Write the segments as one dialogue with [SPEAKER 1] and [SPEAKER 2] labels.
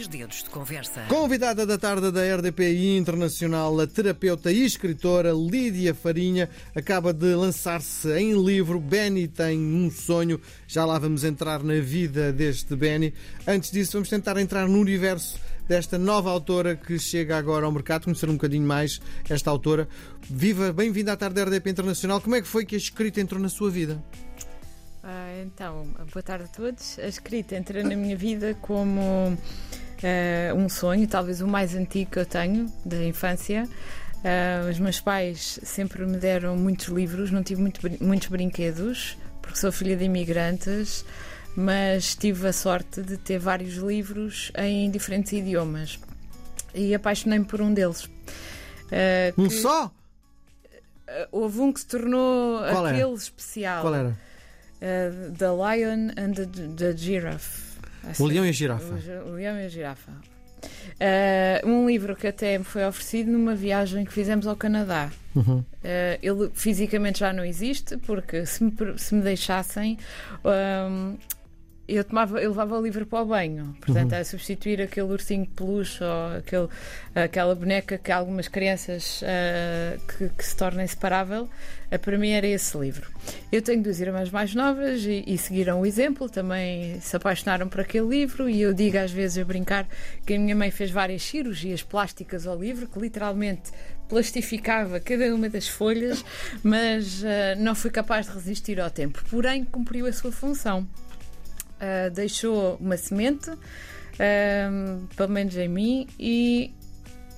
[SPEAKER 1] Dois Dedos de Conversa.
[SPEAKER 2] Convidada da tarde da RDPI Internacional, a terapeuta e escritora Lídia Farinha acaba de lançar-se em livro Benny tem um sonho. Já lá vamos entrar na vida deste Benny. Antes disso, vamos tentar entrar no universo desta nova autora que chega agora ao mercado, conhecer um bocadinho mais esta autora. Viva, bem-vinda à tarde da RDP Internacional. Como é que foi que a escrita entrou na sua vida?
[SPEAKER 3] Ah, então, boa tarde a todos. A escrita entra na minha vida como uh, um sonho, talvez o mais antigo que eu tenho da infância. Uh, os meus pais sempre me deram muitos livros, não tive muito, muitos brinquedos, porque sou filha de imigrantes, mas tive a sorte de ter vários livros em diferentes idiomas e apaixonei-me por um deles.
[SPEAKER 2] Uh, um que, só?
[SPEAKER 3] houve um que se tornou
[SPEAKER 2] Qual
[SPEAKER 3] aquele
[SPEAKER 2] era?
[SPEAKER 3] especial.
[SPEAKER 2] Qual era?
[SPEAKER 3] Uh, the Lion and the, the Giraffe.
[SPEAKER 2] O Leão e a Girafa.
[SPEAKER 3] O, o Leão e a Girafa. Uh, um livro que até me foi oferecido numa viagem que fizemos ao Canadá.
[SPEAKER 2] Uhum.
[SPEAKER 3] Uh, ele fisicamente já não existe, porque se me, se me deixassem, um, eu, tomava, eu levava o livro para o banho. Portanto,
[SPEAKER 2] Uhum.
[SPEAKER 3] a substituir aquele ursinho de peluche ou aquele, aquela boneca que algumas crianças uh, que, que se torna inseparável, uh, para mim era esse livro. Eu tenho duas irmãs mais novas e, e seguiram o exemplo, também se apaixonaram por aquele livro. E eu digo às vezes a brincar que a minha mãe fez várias cirurgias plásticas ao livro, que literalmente plastificava cada uma das folhas, mas uh, não fui capaz de resistir ao tempo. Porém, cumpriu a sua função. Uh, deixou uma semente, uh, pelo menos em mim, e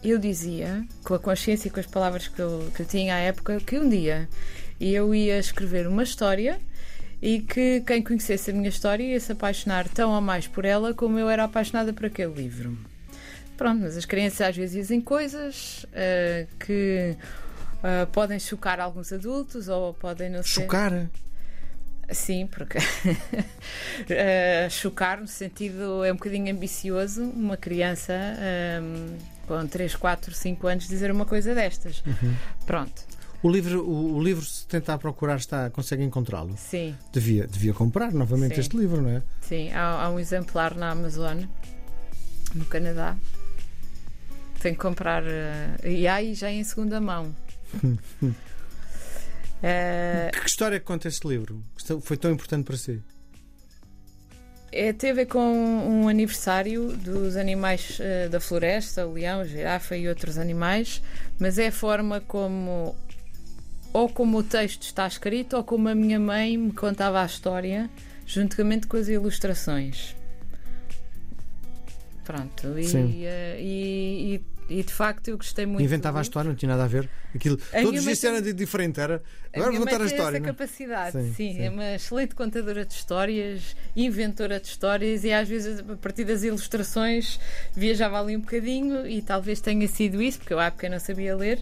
[SPEAKER 3] eu dizia, com a consciência e com as palavras que eu, que eu tinha à época, que um dia eu ia escrever uma história e que quem conhecesse a minha história ia se apaixonar tão ou mais por ela como eu era apaixonada por aquele livro. Pronto, mas as crianças às vezes dizem coisas uh, que podem chocar alguns adultos ou podem não ser.
[SPEAKER 2] Chocar?
[SPEAKER 3] Sim, porque uh, chocar no sentido é um bocadinho ambicioso uma criança um, com 3, 4, 5 anos dizer uma coisa destas.
[SPEAKER 2] Uhum.
[SPEAKER 3] Pronto.
[SPEAKER 2] O livro, o, o, livro, se tentar procurar, está, consegue encontrá-lo?
[SPEAKER 3] Sim.
[SPEAKER 2] Devia, devia comprar novamente
[SPEAKER 3] Sim.
[SPEAKER 2] este livro, não é?
[SPEAKER 3] Sim, há, há um exemplar na Amazon, no Canadá. Tem que comprar. Uh, e aí já é em segunda mão.
[SPEAKER 2] Uh, que história conta este livro? Foi tão importante para si?
[SPEAKER 3] É, tem a ver com um aniversário dos animais uh, da floresta, o leão, a girafa e outros animais, mas é a forma como ou como o texto está escrito ou como a minha mãe me contava a história, juntamente com as ilustrações. Pronto, e, uh, e, e e de facto eu gostei muito.
[SPEAKER 2] Inventava a história, não tinha nada a ver. Aquilo, a todos os dias era de diferente. Era. Agora vou contar a história.
[SPEAKER 3] Essa
[SPEAKER 2] não?
[SPEAKER 3] capacidade,
[SPEAKER 2] sim,
[SPEAKER 3] sim,
[SPEAKER 2] sim,
[SPEAKER 3] É uma excelente contadora de histórias, inventora de histórias e às vezes a partir das ilustrações viajava ali um bocadinho e talvez tenha sido isso, porque eu à época não sabia ler,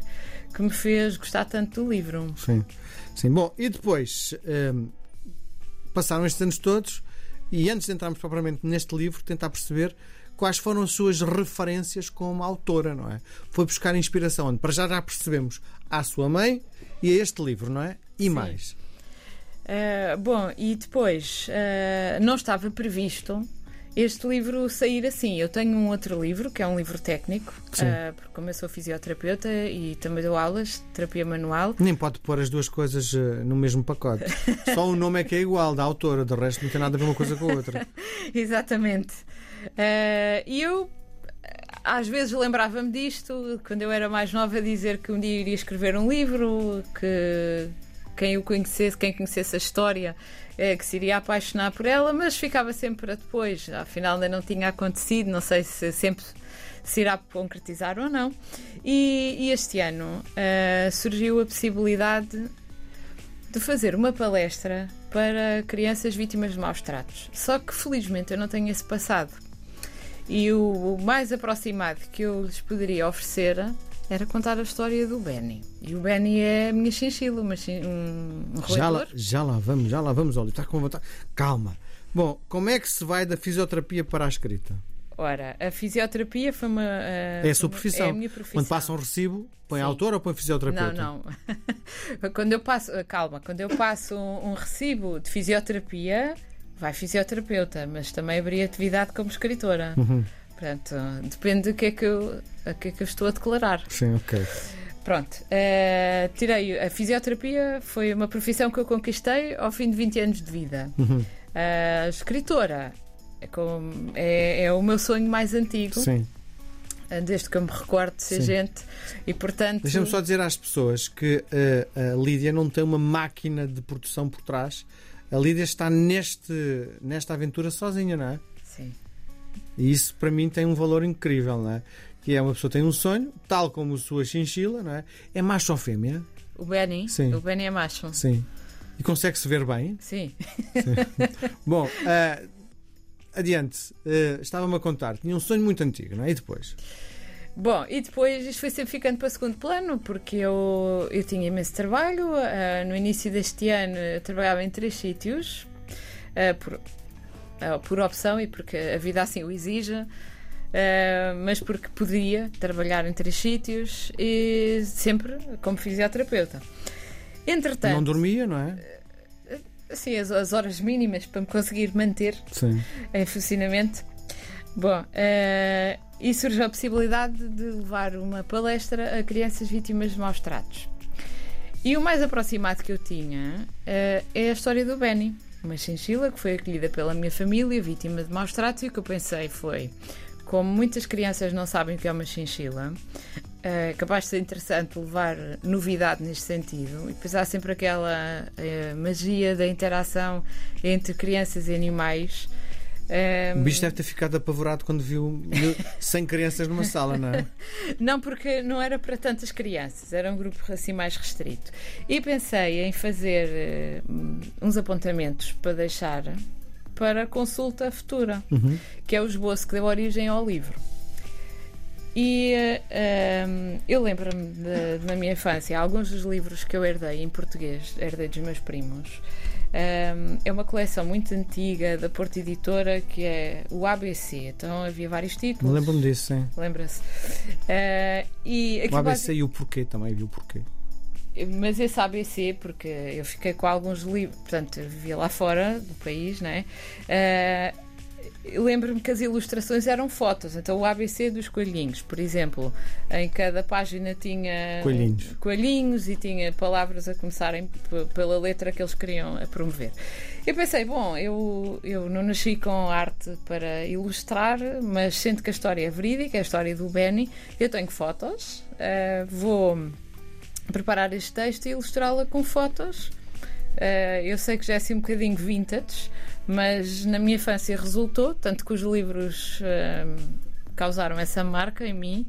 [SPEAKER 3] que me fez gostar tanto do livro.
[SPEAKER 2] Sim, sim. Bom, e depois hum, passaram estes anos todos e antes de entrarmos propriamente neste livro, tentar perceber quais foram as suas referências como autora, não é? Foi buscar inspiração onde? Para já já percebemos à sua mãe e a este livro, não é? E
[SPEAKER 3] Sim.
[SPEAKER 2] mais.
[SPEAKER 3] Uh, bom, e depois uh, não estava previsto este livro sair assim. Eu tenho um outro livro, que é um livro técnico, uh, porque como eu sou fisioterapeuta e também dou aulas de terapia manual.
[SPEAKER 2] Nem pode pôr as duas coisas no mesmo pacote. Só o nome é que é igual, da autora, de resto não tem nada a ver uma coisa com a outra.
[SPEAKER 3] Exatamente. E eu às vezes lembrava-me disto, quando eu era mais nova, dizer que um dia iria escrever um livro, que quem o conhecesse, quem conhecesse a história, é, que se iria apaixonar por ela, mas ficava sempre para depois. Afinal, ainda não tinha acontecido, não sei se sempre se irá concretizar ou não. E, e este ano uh, surgiu a possibilidade de fazer uma palestra para crianças vítimas de maus tratos. Só que felizmente eu não tenho esse passado. E o, o mais aproximado que eu lhes poderia oferecer era contar a história do Benny. E o Benny é a minha chinchila, uma chin, um, um
[SPEAKER 2] já lá, já lá vamos, já lá vamos, Olha, está com vontade. Calma. Bom, como é que se vai da fisioterapia para a escrita?
[SPEAKER 3] Ora, a fisioterapia foi uma. Uh,
[SPEAKER 2] é a sua profissão.
[SPEAKER 3] É a minha profissão.
[SPEAKER 2] Quando passa um recibo, põe Sim. autor ou põe fisioterapeuta?
[SPEAKER 3] Não, não. quando eu passo, calma, quando eu passo um, um recibo de fisioterapia, vai fisioterapeuta, mas também haveria atividade como escritora.
[SPEAKER 2] Uhum.
[SPEAKER 3] Portanto, depende do que é que eu, a que é que eu estou a declarar.
[SPEAKER 2] Sim, ok.
[SPEAKER 3] Pronto, uh, tirei a fisioterapia, foi uma profissão que eu conquistei ao fim de 20 anos de vida.
[SPEAKER 2] Uhum.
[SPEAKER 3] Uh, escritora é, como, é, é, o meu sonho mais antigo.
[SPEAKER 2] Sim.
[SPEAKER 3] Uh, desde que eu me recordo de ser
[SPEAKER 2] Sim.
[SPEAKER 3] gente e portanto.
[SPEAKER 2] Deixa-me só dizer às pessoas que uh, a Lídia não tem uma máquina de produção por trás. A Lídia está neste, nesta aventura sozinha, não é?
[SPEAKER 3] Sim.
[SPEAKER 2] E isso para mim tem um valor incrível, não é? Que é uma pessoa que tem um sonho, tal como a sua chinchila, não é? É macho ou fêmea?
[SPEAKER 3] O Benny,
[SPEAKER 2] Sim.
[SPEAKER 3] o Benny é macho.
[SPEAKER 2] Sim. E consegue-se ver bem?
[SPEAKER 3] Sim.
[SPEAKER 2] Bom, uh, adiante. Uh, Estava-me a contar. Tinha um sonho muito antigo, não é? E depois?
[SPEAKER 3] Bom, e depois isto foi sempre ficando para segundo plano, porque eu, eu tinha imenso trabalho. Uh, no início deste ano eu trabalhava em três sítios, uh, por, uh, por opção e porque a vida assim o exige. Mas porque podia trabalhar em três sítios e sempre como fisioterapeuta. Entretanto,
[SPEAKER 2] não dormia, não é?
[SPEAKER 3] Assim, as, as horas mínimas para me conseguir manter
[SPEAKER 2] Sim.
[SPEAKER 3] em funcionamento. Bom, uh, e surgiu a possibilidade de levar uma palestra a crianças vítimas de maus tratos. E o mais aproximado que eu tinha uh, é a história do Benny, uma chinchila que foi acolhida pela minha família, vítima de maus tratos, e o que eu pensei foi: como muitas crianças não sabem o que é uma chinchila, é capaz de ser interessante levar novidade neste sentido. E depois há sempre aquela uh, magia da interação entre crianças e animais.
[SPEAKER 2] Um... O bicho deve ter ficado apavorado quando viu 100 crianças numa sala, não é?
[SPEAKER 3] Não, porque não era para tantas crianças, era um grupo assim mais restrito. E pensei em fazer uns apontamentos para deixar para consulta futura,
[SPEAKER 2] uhum.
[SPEAKER 3] que é o esboço que deu origem ao livro. E um, eu lembro-me na minha infância, alguns dos livros que eu herdei em português, herdei dos meus primos. Um, é uma coleção muito antiga da Porta Editora que é o ABC. Então havia vários títulos.
[SPEAKER 2] Lembro-me disso, sim.
[SPEAKER 3] Lembra-se. Uh, e
[SPEAKER 2] o ABC base... e o porquê também, viu o porquê.
[SPEAKER 3] Mas esse ABC, porque eu fiquei com alguns livros, portanto, vivia lá fora do país, não é? Uh, Lembro-me que as ilustrações eram fotos, então o ABC dos coelhinhos, por exemplo, em cada página tinha
[SPEAKER 2] coelhinhos,
[SPEAKER 3] coelhinhos e tinha palavras a começarem pela letra que eles queriam promover. Eu pensei, bom, eu, eu não nasci com arte para ilustrar, mas sendo que a história é verídica, é a história do Benny, eu tenho fotos, uh, vou preparar este texto e ilustrá-la com fotos. Uh, eu sei que já é assim um bocadinho vintage, mas na minha infância resultou, tanto que os livros uh, causaram essa marca em mim.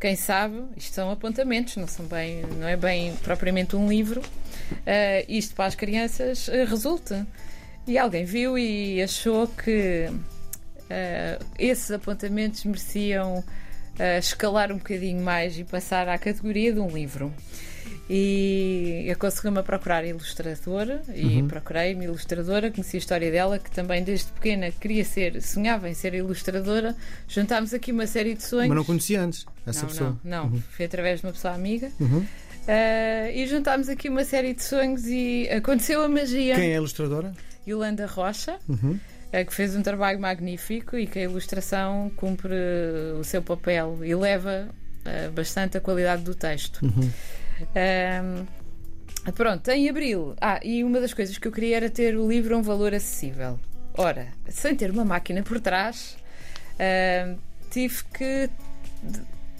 [SPEAKER 3] Quem sabe, isto são apontamentos, não, são bem, não é bem propriamente um livro. Uh, isto para as crianças resulta. E alguém viu e achou que esses apontamentos mereciam escalar um bocadinho mais e passar à categoria de um livro. E eu consegui-me a procurar ilustradora e
[SPEAKER 2] Uhum.
[SPEAKER 3] procurei uma ilustradora, conheci a história dela, que também desde pequena queria ser, sonhava em ser ilustradora. Juntámos aqui uma série de sonhos.
[SPEAKER 2] Mas não conhecia antes essa
[SPEAKER 3] não,
[SPEAKER 2] pessoa.
[SPEAKER 3] não, não. Foi através de uma pessoa amiga.
[SPEAKER 2] Uhum.
[SPEAKER 3] Uh, e juntámos aqui uma série de sonhos e aconteceu a magia.
[SPEAKER 2] Quem é a ilustradora?
[SPEAKER 3] Yolanda Rocha,
[SPEAKER 2] Uhum.
[SPEAKER 3] uh, que fez um trabalho magnífico e que a ilustração cumpre o seu papel e leva uh, bastante a qualidade do texto.
[SPEAKER 2] Uhum.
[SPEAKER 3] Um, pronto, em abril. Ah, e uma das coisas que eu queria era ter o livro a um valor acessível. Ora, sem ter uma máquina por trás, uh, tive que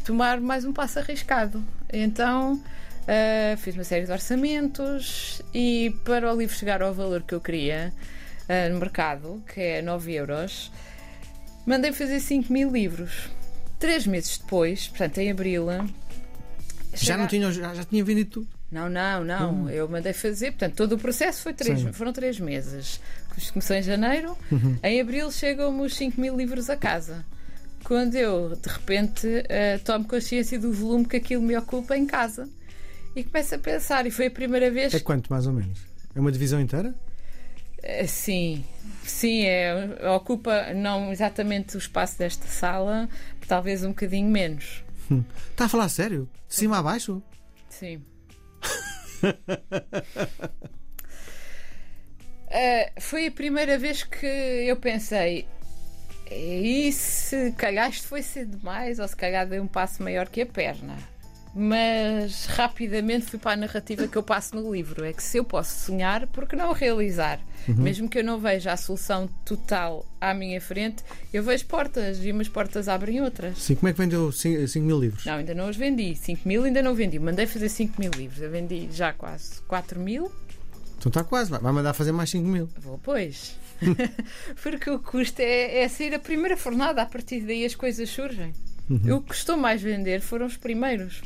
[SPEAKER 3] tomar mais um passo arriscado. Então uh, fiz uma série de orçamentos e para o livro chegar ao valor que eu queria uh, no mercado, que é 9 euros, mandei fazer 5 mil livros. Três meses depois, portanto em abril,
[SPEAKER 2] já não tinha, já, já tinha vendido tudo?
[SPEAKER 3] Não, não, não. Hum. Eu mandei fazer, portanto, todo o processo foi três, foram três meses. Começou em janeiro,
[SPEAKER 2] uhum.
[SPEAKER 3] em abril chegam-me os 5 mil livros a casa. Quando eu, de repente, uh, tomo consciência do volume que aquilo me ocupa em casa. E começo a pensar, e foi a primeira vez.
[SPEAKER 2] É quanto, mais ou menos? É uma divisão inteira?
[SPEAKER 3] Uh, sim, sim, é, ocupa não exatamente o espaço desta sala, talvez um bocadinho menos.
[SPEAKER 2] Está a falar sério? De cima a baixo?
[SPEAKER 3] Sim. uh, foi a primeira vez que eu pensei: E se calhar isto foi ser demais, ou se calhar dei um passo maior que a perna. Mas rapidamente fui para a narrativa que eu passo no livro. É que se eu posso sonhar, por que não realizar? Uhum. Mesmo que eu não veja a solução total à minha frente, eu vejo portas e umas portas abrem outras.
[SPEAKER 2] Sim, como é que vendeu 5 mil livros?
[SPEAKER 3] Não, ainda não os vendi. 5 mil ainda não vendi. Mandei fazer 5 mil livros. Eu vendi já quase 4 mil.
[SPEAKER 2] Então está quase, vai mandar fazer mais 5 mil.
[SPEAKER 3] Vou, pois. Porque o custo é, é sair a primeira fornada, a partir daí as coisas surgem. Uhum. O que custou mais vender foram os primeiros.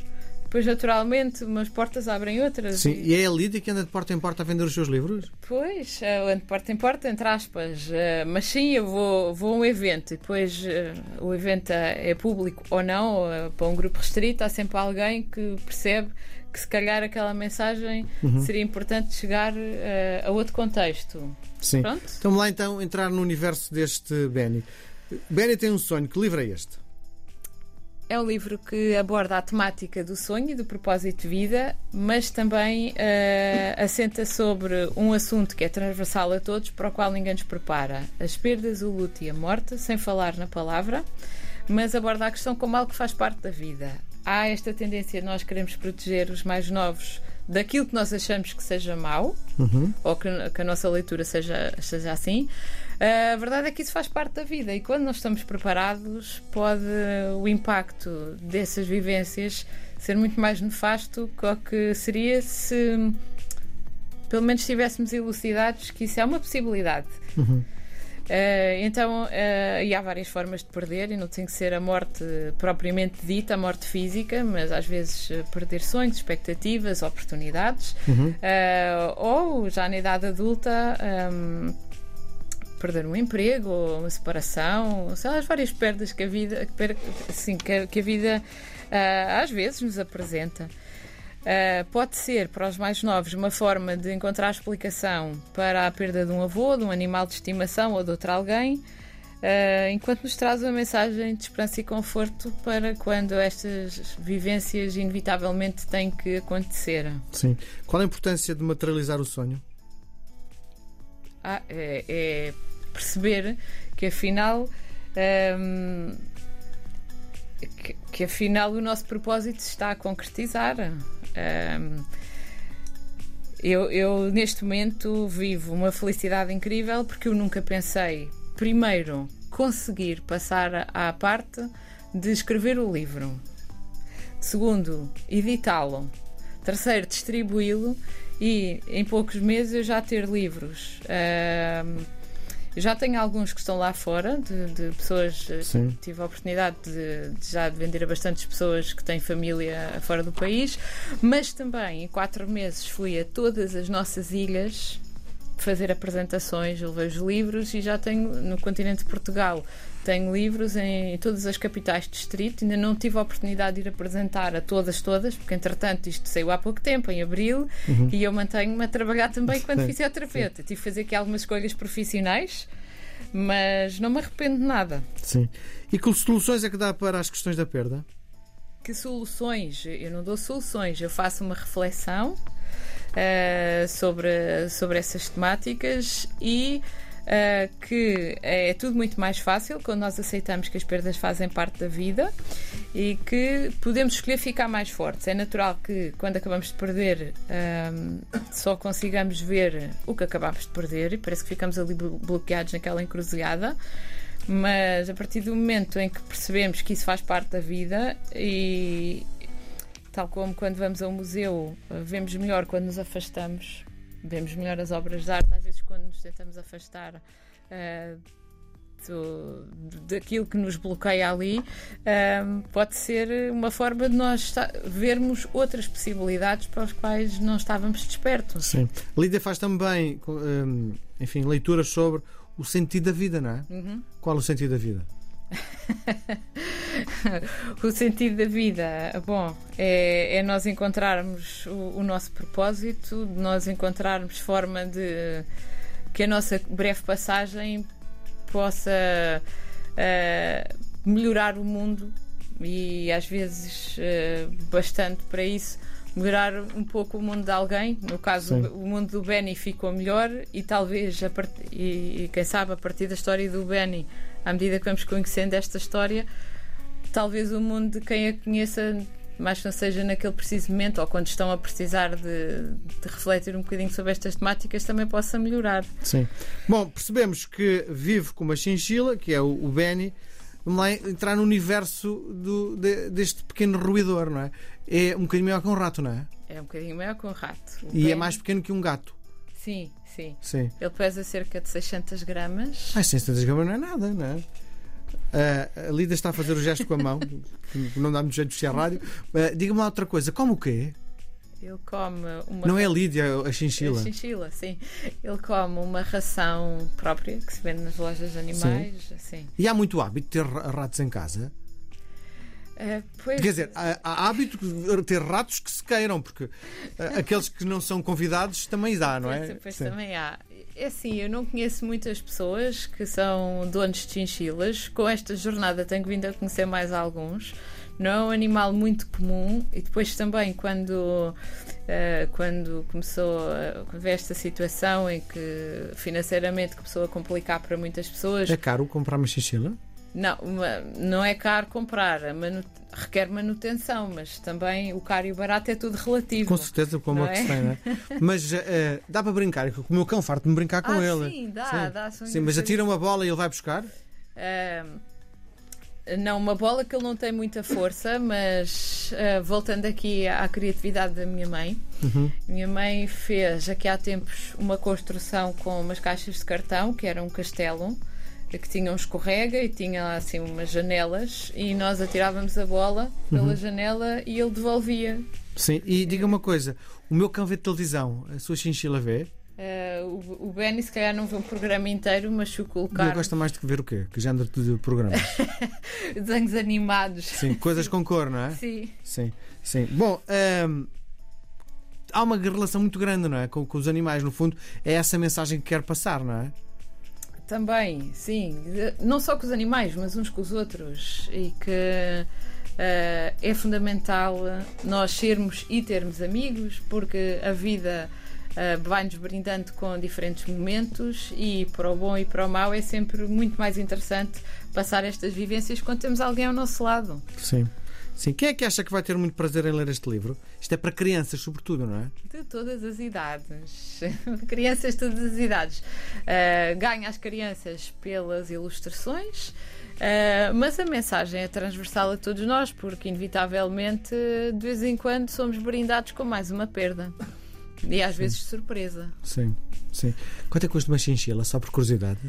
[SPEAKER 3] Depois, naturalmente, umas portas abrem outras.
[SPEAKER 2] Sim, e, e é a Lídia que anda de porta em porta a vender os seus livros?
[SPEAKER 3] Pois, eu ando de porta em porta, entre aspas. Uh, mas sim, eu vou, vou a um evento e depois uh, o evento é público ou não, uh, para um grupo restrito, há sempre alguém que percebe que se calhar aquela mensagem uhum. seria importante chegar uh, a outro contexto.
[SPEAKER 2] Sim. Pronto? Então, lá então entrar no universo deste Benny. Benny tem um sonho, que livro é este?
[SPEAKER 3] É um livro que aborda a temática do sonho e do propósito de vida, mas também uh, assenta sobre um assunto que é transversal a todos, para o qual ninguém nos prepara: as perdas, o luto e a morte, sem falar na palavra, mas aborda a questão como algo que faz parte da vida há esta tendência de nós queremos proteger os mais novos daquilo que nós achamos que seja mau uhum. ou que, que, a nossa leitura seja, seja assim. Uh, a verdade é que isso faz parte da vida e quando nós estamos preparados, pode o impacto dessas vivências ser muito mais nefasto que o que seria se pelo menos estivéssemos elucidados que isso é uma possibilidade. Uhum. Uh, então, uh, e há várias formas de perder, e não tem que ser a morte propriamente dita, a morte física, mas às vezes uh, perder sonhos, expectativas, oportunidades, uhum. ou já na idade adulta. Um, perder um emprego ou uma separação, sei lá, as várias perdas que a vida, assim, que, a vida às vezes nos apresenta. Uh, pode ser, para os mais novos, uma forma de encontrar explicação para a perda de um avô, de um animal de estimação ou de outro alguém, uh, enquanto nos traz uma mensagem de esperança e conforto para quando estas vivências inevitavelmente têm que acontecer.
[SPEAKER 2] Sim. Qual a importância de materializar o sonho?
[SPEAKER 3] Ah, é, é, perceber que afinal. Um, que, que, afinal o nosso propósito se está a concretizar. Um, eu, eu, neste momento, vivo uma felicidade incrível porque eu nunca pensei, primeiro, conseguir passar à parte de escrever o livro. Segundo, editá-lo. Terceiro, distribuí-lo e em poucos meses eu já ter livros. Um, já tenho alguns que estão lá fora, de, de pessoas. Eh, Sim. Tive a oportunidade de, de, já de vender a bastantes pessoas que têm família fora do país, mas também em quatro meses fui a todas as nossas ilhas fazer apresentações, levei os livros e já tenho no continente de Portugal tenho livros em todas as capitais de distrito, ainda não tive a oportunidade de ir apresentar a todas, todas, porque entretanto isto saiu há pouco tempo, em abril, uhum. e eu mantenho-me a trabalhar também quando fisioterapeuta. Tive que fazer aqui algumas escolhas profissionais, mas não me arrependo de nada.
[SPEAKER 2] Sim. E que soluções é que dá para as questões da perda?
[SPEAKER 3] Que soluções? Eu não dou soluções, eu faço uma reflexão uh, sobre, sobre essas temáticas e uh, que é tudo muito mais fácil quando nós aceitamos que as perdas fazem parte da vida e que podemos escolher ficar mais fortes. É natural que quando acabamos de perder um, ah, só consigamos ver o que acabamos de perder e parece que ficamos ali bloqueados naquela encruzilhada. Mas a partir do momento em que percebemos que isso faz parte da vida e, tal como quando vamos a um museu, vemos melhor quando nos afastamos vemos melhor as obras de arte, às vezes quando nos tentamos afastar uh, do, daquilo que nos bloqueia ali, pode ser uma forma de nós vermos outras possibilidades para as quais não estávamos despertos.
[SPEAKER 2] Sim. Lídia faz também, enfim, leituras sobre o sentido da vida, não é? Uhum. Qual o sentido da vida?
[SPEAKER 3] o sentido da vida, bom, é, é nós encontrarmos o, o, nosso propósito, nós encontrarmos forma de que a nossa breve passagem possa uh, melhorar o mundo e às vezes uh, bastante para isso melhorar um pouco o mundo de alguém. No caso, Sim. o mundo do Benny ficou melhor e talvez, a part... e, e, quem sabe, a partir da história do Benny, à medida que vamos conhecendo esta história, talvez o mundo de quem a conheça mais que não seja naquele preciso momento ou quando estão a precisar de, de, refletir um bocadinho sobre estas temáticas, também possa melhorar.
[SPEAKER 2] Sim. Bom, percebemos que vive com uma chinchila, que é o, o Benny. Vamos lá entrar no universo do, de, deste pequeno ruidor, não é? É um bocadinho maior que um rato, não é?
[SPEAKER 3] É um bocadinho maior que um rato.
[SPEAKER 2] O e Benny... é mais pequeno que um gato.
[SPEAKER 3] Sim, sim,
[SPEAKER 2] sim.
[SPEAKER 3] Ele pesa cerca de 600 gramas.
[SPEAKER 2] Ah, 600 gramas não é nada, não é? Uh, a Lida está a fazer o gesto com a mão, não dá muito jeito de fechar a rádio. Uh, Diga-me lá outra coisa, como o quê?
[SPEAKER 3] Ele come uma.
[SPEAKER 2] Não é a Lídia, a chinchila.
[SPEAKER 3] A chinchila, sim. Ele come uma ração própria que se vende nas lojas de animais. Sim. Assim.
[SPEAKER 2] E há muito hábito de ter ratos em casa?
[SPEAKER 3] Uh, pois...
[SPEAKER 2] Quer dizer, há, há, hábito de ter ratos que se queiram, porque uh, aqueles que não são convidados também dá, não é?
[SPEAKER 3] Pois, pois também há. É assim, eu não conheço muitas pessoas que são donos de chinchilas. Com esta jornada tenho vindo a conhecer mais alguns. Não é um animal muito comum e depois também quando, uh, quando começou a haver esta situação em que financeiramente começou a complicar para muitas pessoas.
[SPEAKER 2] É caro comprar uma chinchila?
[SPEAKER 3] Não, não é caro comprar, requer manutenção, mas também o caro e o barato é tudo relativo.
[SPEAKER 2] Com certeza, como é que se tem, não é? Mas uh, dá para brincar, o meu cão farto me brincar com
[SPEAKER 3] ah,
[SPEAKER 2] ele.
[SPEAKER 3] Sim, dá, sim. dá.
[SPEAKER 2] Sim, mas atira uma bola e ele vai buscar?
[SPEAKER 3] Uh, não, uma bola que ele não tem muita força, mas uh, voltando aqui à criatividade da minha mãe, uhum. minha mãe fez aqui há tempos uma construção com umas caixas de cartão, que era um castelo que tinha um escorrega e tinha assim umas janelas e nós atirávamos a bola pela uhum. janela e ele devolvia.
[SPEAKER 2] Sim, e diga uma coisa: o meu cão vê televisão, a sua chinchila vê?
[SPEAKER 3] Uh, o, o Benny se calhar não vê um programa inteiro, mas se o colocar.
[SPEAKER 2] Eu gosto mais de ver o quê? Que género de programas?
[SPEAKER 3] Desenhos animados.
[SPEAKER 2] Sim, coisas com cor, não é?
[SPEAKER 3] Sim.
[SPEAKER 2] Sim, sim. Bom, um, há uma relação muito grande, não é? Com, com os animais, no fundo, é essa mensagem que quer passar, não é?
[SPEAKER 3] Também, sim. Não só com os animais, mas uns com os outros. E que uh, é fundamental nós sermos e termos amigos, porque a vida uh, vai-nos brindando com diferentes momentos e para o bom e para o mau é sempre muito mais interessante passar estas vivências quando temos alguém ao nosso lado.
[SPEAKER 2] Sim. Sim, quem é que acha que vai ter muito prazer em ler este livro? Isto é para crianças, sobretudo, não é?
[SPEAKER 3] De todas as idades. crianças de todas as idades. Uh, ganha as crianças pelas ilustrações, uh, mas a mensagem é transversal a todos nós, porque, inevitavelmente, de vez em quando somos brindados com mais uma perda. E às sim. vezes surpresa.
[SPEAKER 2] Sim, sim. Quanto é que custa uma chinchila, só por curiosidade?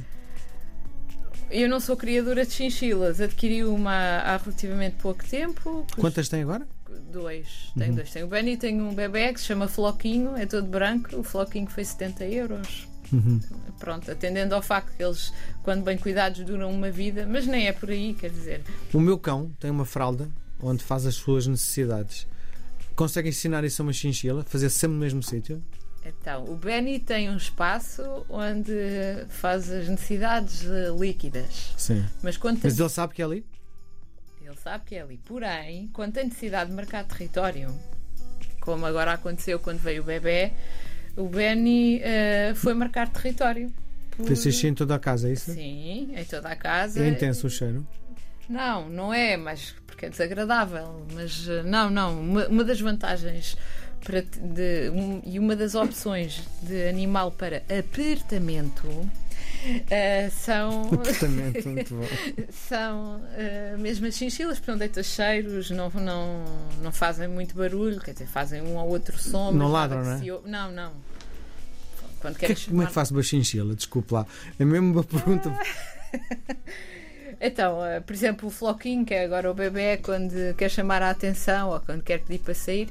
[SPEAKER 3] Eu não sou criadora de chinchilas, adquiri uma há relativamente pouco tempo.
[SPEAKER 2] Quantas tem agora?
[SPEAKER 3] Dois, tenho uhum. dois. Tenho o Benny, tenho um bebê que se chama Floquinho, é todo branco. O Floquinho foi 70 euros. Uhum. Pronto, atendendo ao facto que eles, quando bem cuidados, duram uma vida, mas nem é por aí, quer dizer.
[SPEAKER 2] O meu cão tem uma fralda onde faz as suas necessidades. Consegue ensinar isso a uma chinchila? Fazer sempre no mesmo sítio?
[SPEAKER 3] Então, o Benny tem um espaço onde faz as necessidades líquidas.
[SPEAKER 2] Sim. Mas, quando tem... Mas ele sabe que é ali?
[SPEAKER 3] Ele sabe que é ali. Porém, quando tem necessidade de marcar território, como agora aconteceu quando veio o bebê, o Benny uh, foi marcar território.
[SPEAKER 2] Por... Fez xixi em toda a casa, é isso?
[SPEAKER 3] Sim, em toda a casa.
[SPEAKER 2] É intenso o cheiro?
[SPEAKER 3] Não, não é, mas porque é desagradável. Mas eh, não, não. Uma, uma das vantagens para, de, um, e uma das opções de animal para apertamento uh, são.
[SPEAKER 2] Apertamento, muito bom.
[SPEAKER 3] são uh, mesmo as chinchilas, porque não deitam cheiros, não, não, não fazem muito barulho, quer dizer, fazem um ou outro som.
[SPEAKER 2] Não ladram, não é?
[SPEAKER 3] Se... Não, não.
[SPEAKER 2] Quando que, chamar... Como é que faço uma chinchila? Desculpe lá. É mesmo uma pergunta.
[SPEAKER 3] Então, uh, por exemplo, o Floquinho, que é agora o bebê, quando quer chamar a atenção ou quando quer pedir para sair,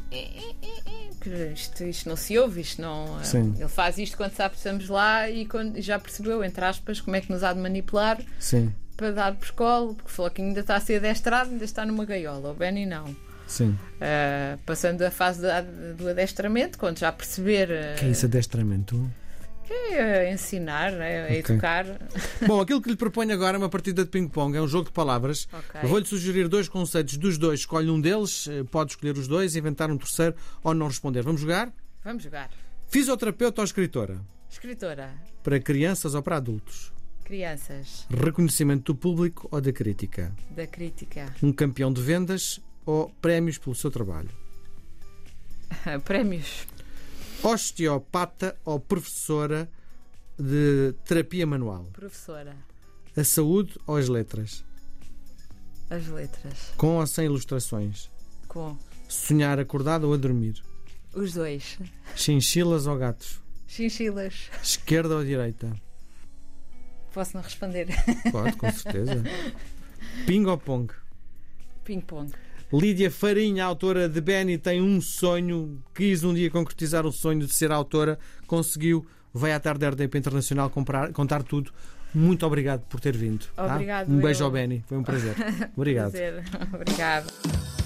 [SPEAKER 3] isto, isto não se ouve, isto não. Eh, Sim. Ele faz isto quando sabe que estamos lá e quando, já percebeu, entre aspas, como é que nos há de manipular
[SPEAKER 2] Sim.
[SPEAKER 3] para dar por escola, porque o Floquinho ainda está a ser adestrado, ainda está numa gaiola, o Benny não.
[SPEAKER 2] Sim.
[SPEAKER 3] Uh, passando a fase do adestramento, quando já perceber. Uh,
[SPEAKER 2] que é isso, adestramento?
[SPEAKER 3] É ensinar, é okay. educar.
[SPEAKER 2] Bom, aquilo que lhe proponho agora é uma partida de ping-pong, é um jogo de palavras.
[SPEAKER 3] Okay.
[SPEAKER 2] Vou-lhe sugerir dois conceitos dos dois, escolhe um deles, eh, pode escolher os dois, inventar um terceiro ou não responder. Vamos jogar?
[SPEAKER 3] Vamos jogar.
[SPEAKER 2] Fisioterapeuta ou escritora?
[SPEAKER 3] Escritora.
[SPEAKER 2] Para crianças ou para adultos?
[SPEAKER 3] Crianças.
[SPEAKER 2] Reconhecimento do público ou da crítica?
[SPEAKER 3] Da crítica.
[SPEAKER 2] Um campeão de vendas ou prémios pelo seu trabalho?
[SPEAKER 3] Prémios.
[SPEAKER 2] Osteopata ou professora de terapia manual?
[SPEAKER 3] Professora.
[SPEAKER 2] A saúde ou as letras?
[SPEAKER 3] As letras.
[SPEAKER 2] Com ou sem ilustrações?
[SPEAKER 3] Com.
[SPEAKER 2] Sonhar acordado ou a dormir?
[SPEAKER 3] Os dois.
[SPEAKER 2] Chinchilas ou gatos?
[SPEAKER 3] Chinchilas.
[SPEAKER 2] Esquerda ou direita?
[SPEAKER 3] Posso não responder.
[SPEAKER 2] Pode, com certeza. Ping ou pong?
[SPEAKER 3] Ping-pong.
[SPEAKER 2] Lídia Farinha, autora de Benny, tem um sonho. Quis um dia concretizar o sonho de ser autora. Conseguiu. Vai à tarde da RDP Internacional comprar, contar tudo. Muito obrigado por ter vindo. tá?
[SPEAKER 3] Obrigado,
[SPEAKER 2] Um beijo
[SPEAKER 3] eu.
[SPEAKER 2] ao Benny. Foi um prazer. Obrigado.
[SPEAKER 3] Prazer. Obrigado.